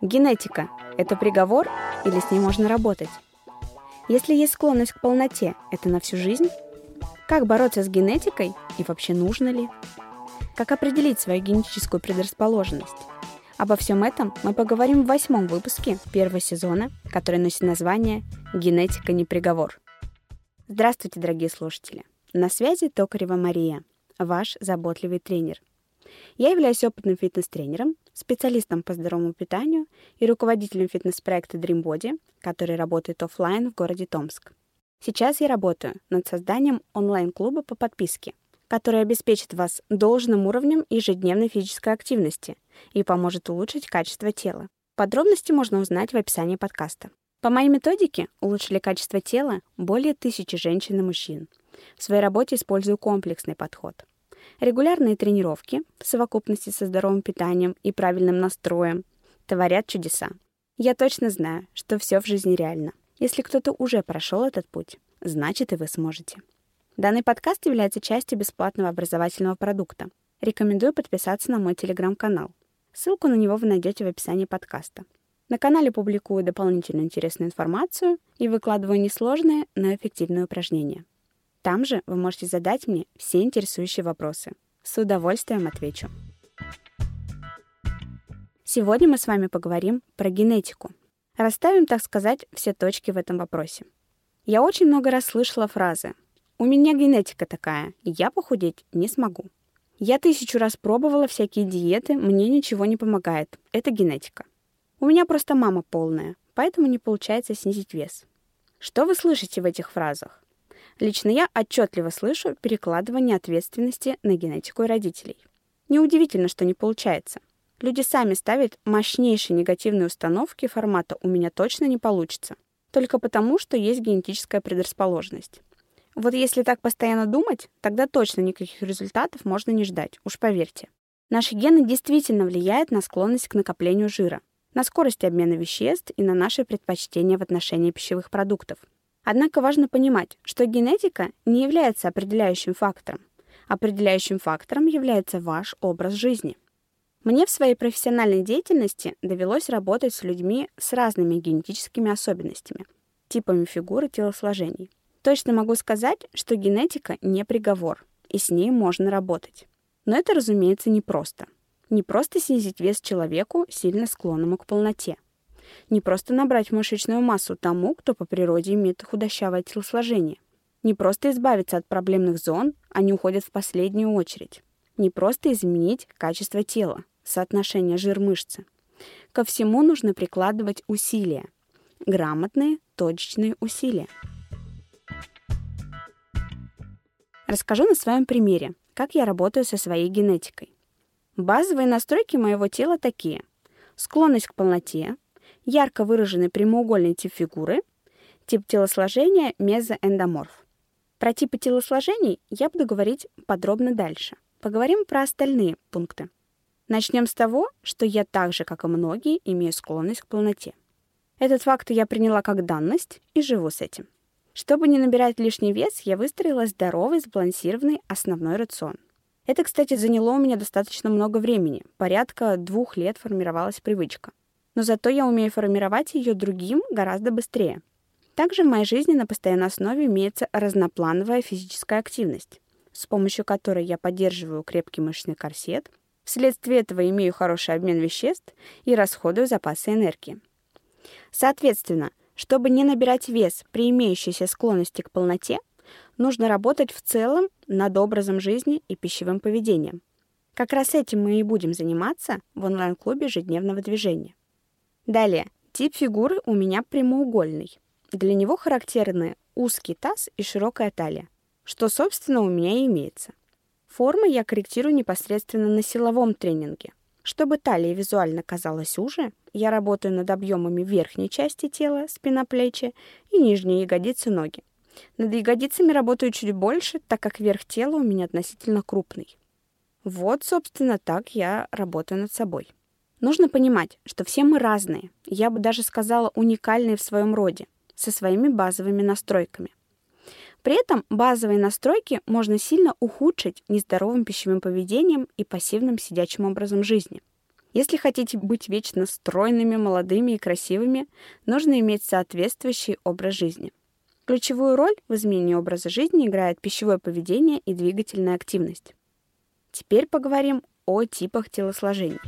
Генетика – это приговор или с ней можно работать? Если есть склонность к полноте, это на всю жизнь? Как бороться с генетикой и вообще нужно ли? Как определить свою генетическую предрасположенность? Обо всем этом мы поговорим в восьмом выпуске первого сезона, который носит название «Генетика не приговор». Здравствуйте, дорогие слушатели! На связи Токарева Мария, ваш заботливый тренер. Я являюсь опытным фитнес-тренером, специалистом по здоровому питанию и руководителем фитнес-проекта Dream Body, который работает офлайн в городе Томск. Сейчас я работаю над созданием онлайн-клуба по подписке, который обеспечит вас должным уровнем ежедневной физической активности и поможет улучшить качество тела. Подробности можно узнать в описании подкаста. По моей методике улучшили качество тела более тысячи женщин и мужчин. В своей работе использую комплексный подход. Регулярные тренировки в совокупности со здоровым питанием и правильным настроем творят чудеса. Я точно знаю, что все в жизни реально. Если кто-то уже прошел этот путь, значит и вы сможете. Данный подкаст является частью бесплатного образовательного продукта. Рекомендую подписаться на мой телеграм-канал. Ссылку на него вы найдете в описании подкаста. На канале публикую дополнительную интересную информацию и выкладываю несложные, но эффективные упражнения. Там же вы можете задать мне все интересующие вопросы. С удовольствием отвечу. Сегодня мы с вами поговорим про генетику. Расставим, так сказать, все точки в этом вопросе. Я очень много раз слышала фразы «У меня генетика такая, я похудеть не смогу». Я тысячу раз пробовала всякие диеты, мне ничего не помогает. Это генетика. У меня просто мама полная, поэтому не получается снизить вес. Что вы слышите в этих фразах? Лично я отчетливо слышу перекладывание ответственности на генетику родителей. Неудивительно, что не получается. Люди сами ставят мощнейшие негативные установки формата «у меня точно не получится», только потому, что есть генетическая предрасположенность. Вот если так постоянно думать, тогда точно никаких результатов можно не ждать, уж поверьте. Наши гены действительно влияют на склонность к накоплению жира, на скорость обмена веществ и на наши предпочтения в отношении пищевых продуктов. Однако важно понимать, что генетика не является определяющим фактором. Определяющим фактором является ваш образ жизни. Мне в своей профессиональной деятельности довелось работать с людьми с разными генетическими особенностями, типами фигуры телосложений. Точно могу сказать, что генетика не приговор, и с ней можно работать. Но это, разумеется, непросто. Не просто снизить вес человеку, сильно склонному к полноте – не просто набрать мышечную массу тому, кто по природе имеет худощавое телосложение. Не просто избавиться от проблемных зон, они уходят в последнюю очередь. Не просто изменить качество тела, соотношение жир-мышцы. Ко всему нужно прикладывать усилия. Грамотные, точечные усилия. Расскажу на своем примере, как я работаю со своей генетикой. Базовые настройки моего тела такие. Склонность к полноте, ярко выраженный прямоугольный тип фигуры, тип телосложения мезоэндоморф. Про типы телосложений я буду говорить подробно дальше. Поговорим про остальные пункты. Начнем с того, что я так же, как и многие, имею склонность к полноте. Этот факт я приняла как данность и живу с этим. Чтобы не набирать лишний вес, я выстроила здоровый, сбалансированный основной рацион. Это, кстати, заняло у меня достаточно много времени. Порядка двух лет формировалась привычка но зато я умею формировать ее другим гораздо быстрее. Также в моей жизни на постоянной основе имеется разноплановая физическая активность, с помощью которой я поддерживаю крепкий мышечный корсет, вследствие этого имею хороший обмен веществ и расходую запасы энергии. Соответственно, чтобы не набирать вес при имеющейся склонности к полноте, нужно работать в целом над образом жизни и пищевым поведением. Как раз этим мы и будем заниматься в онлайн-клубе ежедневного движения. Далее. Тип фигуры у меня прямоугольный. Для него характерны узкий таз и широкая талия, что, собственно, у меня и имеется. Формы я корректирую непосредственно на силовом тренинге. Чтобы талия визуально казалась уже, я работаю над объемами верхней части тела, спина, плечи и нижней ягодицы ноги. Над ягодицами работаю чуть больше, так как верх тела у меня относительно крупный. Вот, собственно, так я работаю над собой. Нужно понимать, что все мы разные, я бы даже сказала уникальные в своем роде, со своими базовыми настройками. При этом базовые настройки можно сильно ухудшить нездоровым пищевым поведением и пассивным сидячим образом жизни. Если хотите быть вечно стройными, молодыми и красивыми, нужно иметь соответствующий образ жизни. Ключевую роль в изменении образа жизни играет пищевое поведение и двигательная активность. Теперь поговорим о типах телосложений.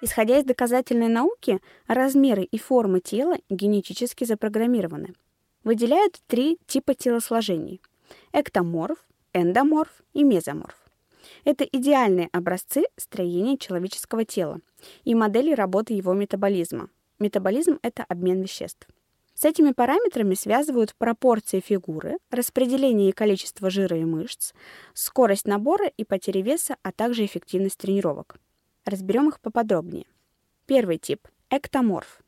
Исходя из доказательной науки, размеры и формы тела генетически запрограммированы. Выделяют три типа телосложений – эктоморф, эндоморф и мезоморф. Это идеальные образцы строения человеческого тела и модели работы его метаболизма. Метаболизм – это обмен веществ. С этими параметрами связывают пропорции фигуры, распределение и количество жира и мышц, скорость набора и потери веса, а также эффективность тренировок. Разберем их поподробнее. Первый тип – эктоморф.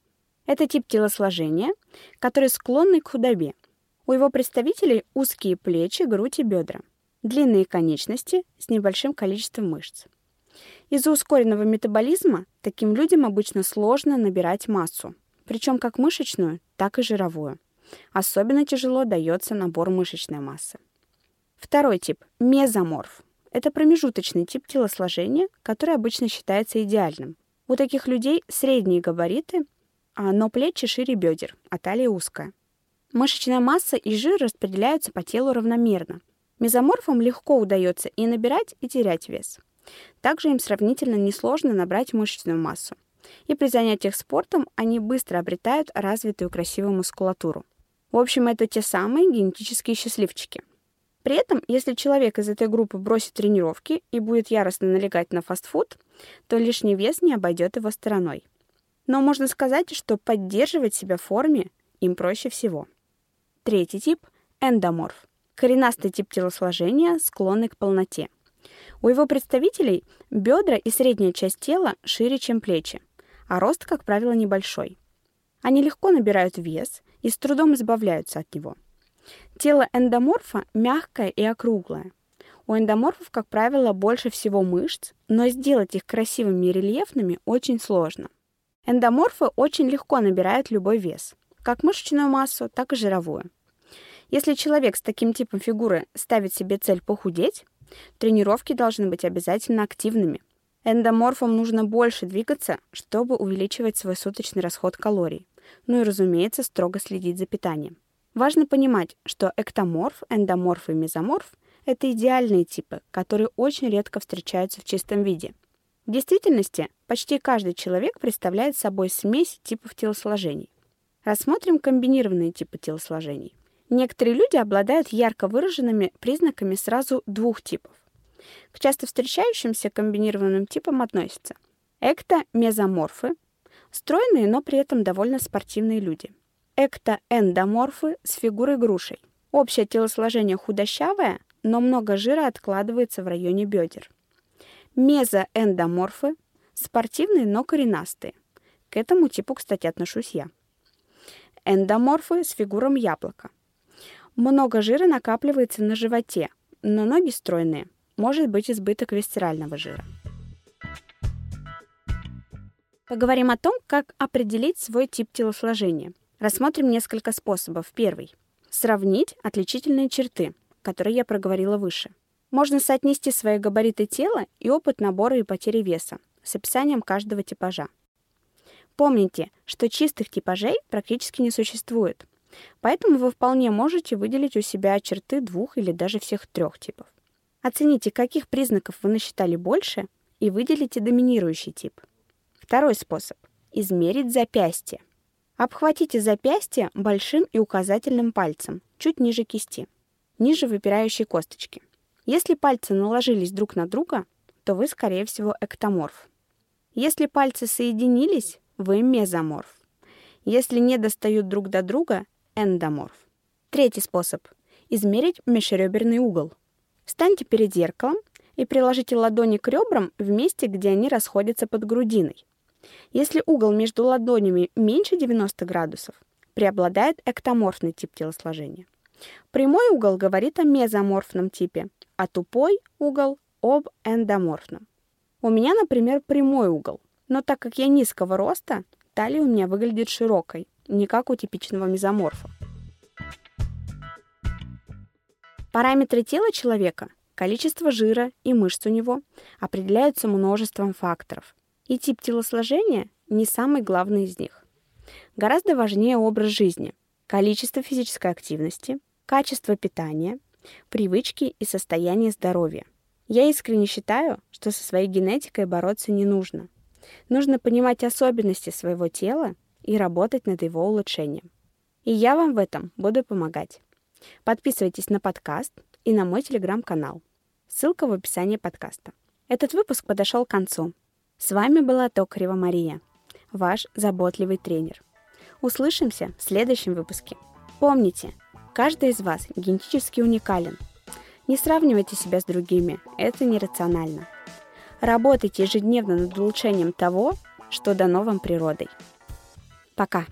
Это тип телосложения, который склонный к худобе. У его представителей узкие плечи, грудь и бедра, длинные конечности с небольшим количеством мышц. Из-за ускоренного метаболизма таким людям обычно сложно набирать массу, причем как мышечную, так и жировую. Особенно тяжело дается набор мышечной массы. Второй тип – мезоморф. Это промежуточный тип телосложения, который обычно считается идеальным. У таких людей средние габариты, а, но плечи шире бедер, а талия узкая. Мышечная масса и жир распределяются по телу равномерно. Мезоморфам легко удается и набирать, и терять вес. Также им сравнительно несложно набрать мышечную массу. И при занятиях спортом они быстро обретают развитую красивую мускулатуру. В общем, это те самые генетические счастливчики. При этом, если человек из этой группы бросит тренировки и будет яростно налегать на фастфуд, то лишний вес не обойдет его стороной. Но можно сказать, что поддерживать себя в форме им проще всего. Третий тип – эндоморф. Коренастый тип телосложения, склонный к полноте. У его представителей бедра и средняя часть тела шире, чем плечи, а рост, как правило, небольшой. Они легко набирают вес и с трудом избавляются от него – Тело эндоморфа мягкое и округлое. У эндоморфов, как правило, больше всего мышц, но сделать их красивыми и рельефными очень сложно. Эндоморфы очень легко набирают любой вес, как мышечную массу, так и жировую. Если человек с таким типом фигуры ставит себе цель похудеть, тренировки должны быть обязательно активными. Эндоморфам нужно больше двигаться, чтобы увеличивать свой суточный расход калорий. Ну и, разумеется, строго следить за питанием. Важно понимать, что эктоморф, эндоморф и мезоморф – это идеальные типы, которые очень редко встречаются в чистом виде. В действительности, почти каждый человек представляет собой смесь типов телосложений. Рассмотрим комбинированные типы телосложений. Некоторые люди обладают ярко выраженными признаками сразу двух типов. К часто встречающимся комбинированным типам относятся эктомезоморфы, стройные, но при этом довольно спортивные люди – эктоэндоморфы с фигурой грушей. Общее телосложение худощавое, но много жира откладывается в районе бедер. Мезоэндоморфы – спортивные, но коренастые. К этому типу, кстати, отношусь я. Эндоморфы с фигуром яблока. Много жира накапливается на животе, но ноги стройные. Может быть избыток висцерального жира. Поговорим о том, как определить свой тип телосложения. Рассмотрим несколько способов. Первый. Сравнить отличительные черты, которые я проговорила выше. Можно соотнести свои габариты тела и опыт набора и потери веса с описанием каждого типажа. Помните, что чистых типажей практически не существует, поэтому вы вполне можете выделить у себя черты двух или даже всех трех типов. Оцените, каких признаков вы насчитали больше, и выделите доминирующий тип. Второй способ – измерить запястье. Обхватите запястье большим и указательным пальцем, чуть ниже кисти, ниже выпирающей косточки. Если пальцы наложились друг на друга, то вы, скорее всего, эктоморф. Если пальцы соединились, вы мезоморф. Если не достают друг до друга, эндоморф. Третий способ – измерить межреберный угол. Встаньте перед зеркалом и приложите ладони к ребрам в месте, где они расходятся под грудиной. Если угол между ладонями меньше 90 градусов, преобладает эктоморфный тип телосложения. Прямой угол говорит о мезоморфном типе, а тупой угол – об эндоморфном. У меня, например, прямой угол, но так как я низкого роста, талия у меня выглядит широкой, не как у типичного мезоморфа. Параметры тела человека, количество жира и мышц у него определяются множеством факторов. И тип телосложения не самый главный из них. Гораздо важнее образ жизни, количество физической активности, качество питания, привычки и состояние здоровья. Я искренне считаю, что со своей генетикой бороться не нужно. Нужно понимать особенности своего тела и работать над его улучшением. И я вам в этом буду помогать. Подписывайтесь на подкаст и на мой телеграм-канал. Ссылка в описании подкаста. Этот выпуск подошел к концу. С вами была Токарева Мария, ваш заботливый тренер. Услышимся в следующем выпуске. Помните, каждый из вас генетически уникален. Не сравнивайте себя с другими, это нерационально. Работайте ежедневно над улучшением того, что дано вам природой. Пока!